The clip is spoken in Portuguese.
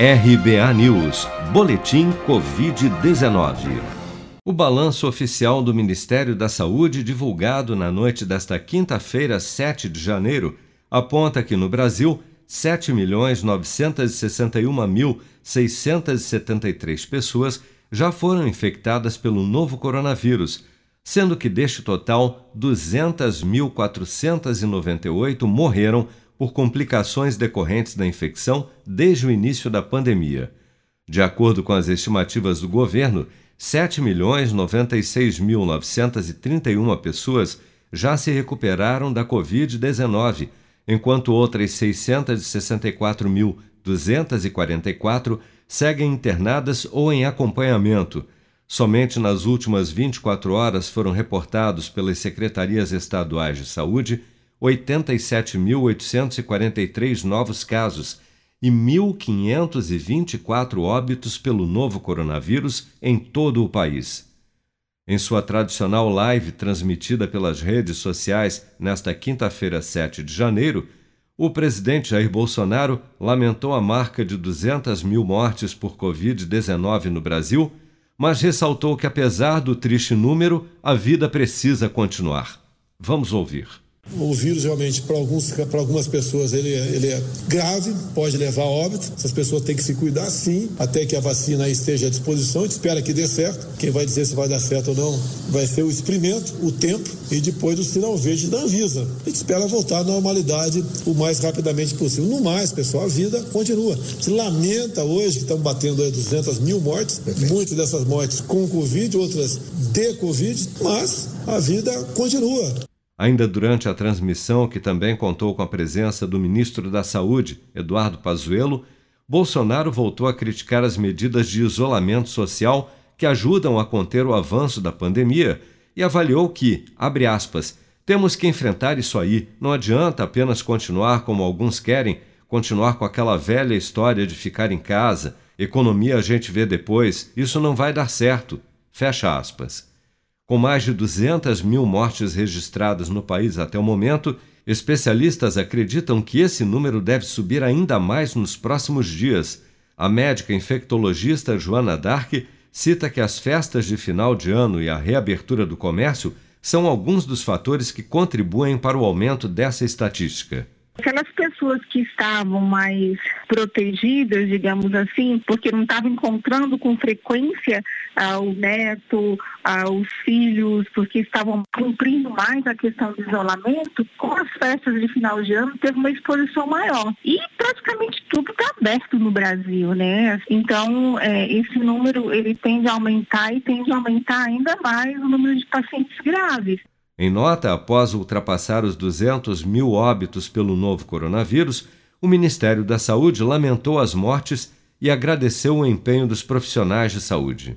RBA News, Boletim Covid-19. O balanço oficial do Ministério da Saúde, divulgado na noite desta quinta-feira, 7 de janeiro, aponta que no Brasil, 7.961.673 pessoas já foram infectadas pelo novo coronavírus, sendo que deste total, 200.498 morreram por complicações decorrentes da infecção desde o início da pandemia. De acordo com as estimativas do governo, 7.096.931 pessoas já se recuperaram da Covid-19, enquanto outras 664.244 seguem internadas ou em acompanhamento. Somente nas últimas 24 horas foram reportados pelas secretarias estaduais de saúde 87.843 novos casos e 1.524 óbitos pelo novo coronavírus em todo o país. Em sua tradicional live transmitida pelas redes sociais nesta quinta-feira, 7 de janeiro, o presidente Jair Bolsonaro lamentou a marca de 200 mil mortes por Covid-19 no Brasil, mas ressaltou que, apesar do triste número, a vida precisa continuar. Vamos ouvir. O vírus realmente para algumas pessoas ele é, ele é grave, pode levar a óbito. Essas pessoas têm que se cuidar sim, até que a vacina esteja à disposição. A gente espera que dê certo. Quem vai dizer se vai dar certo ou não vai ser o experimento, o tempo e depois o sinal verde da Anvisa. A gente espera voltar à normalidade o mais rapidamente possível. No mais, pessoal, a vida continua. Se lamenta hoje que estamos batendo 200 mil mortes, muitas dessas mortes com Covid, outras de Covid, mas a vida continua. Ainda durante a transmissão, que também contou com a presença do ministro da Saúde, Eduardo Pazuello, Bolsonaro voltou a criticar as medidas de isolamento social que ajudam a conter o avanço da pandemia e avaliou que, abre aspas, temos que enfrentar isso aí, não adianta apenas continuar como alguns querem, continuar com aquela velha história de ficar em casa, economia a gente vê depois, isso não vai dar certo. Fecha aspas. Com mais de 200 mil mortes registradas no país até o momento, especialistas acreditam que esse número deve subir ainda mais nos próximos dias. A médica infectologista Joana Dark cita que as festas de final de ano e a reabertura do comércio são alguns dos fatores que contribuem para o aumento dessa estatística. Aquelas pessoas que estavam mais protegidas, digamos assim, porque não estavam encontrando com frequência ah, o neto, ah, os filhos, porque estavam cumprindo mais a questão do isolamento, com as festas de final de ano teve uma exposição maior. E praticamente tudo está aberto no Brasil, né? Então, é, esse número ele tende a aumentar e tende a aumentar ainda mais o número de pacientes graves. Em nota, após ultrapassar os 200 mil óbitos pelo novo coronavírus, o Ministério da Saúde lamentou as mortes e agradeceu o empenho dos profissionais de saúde.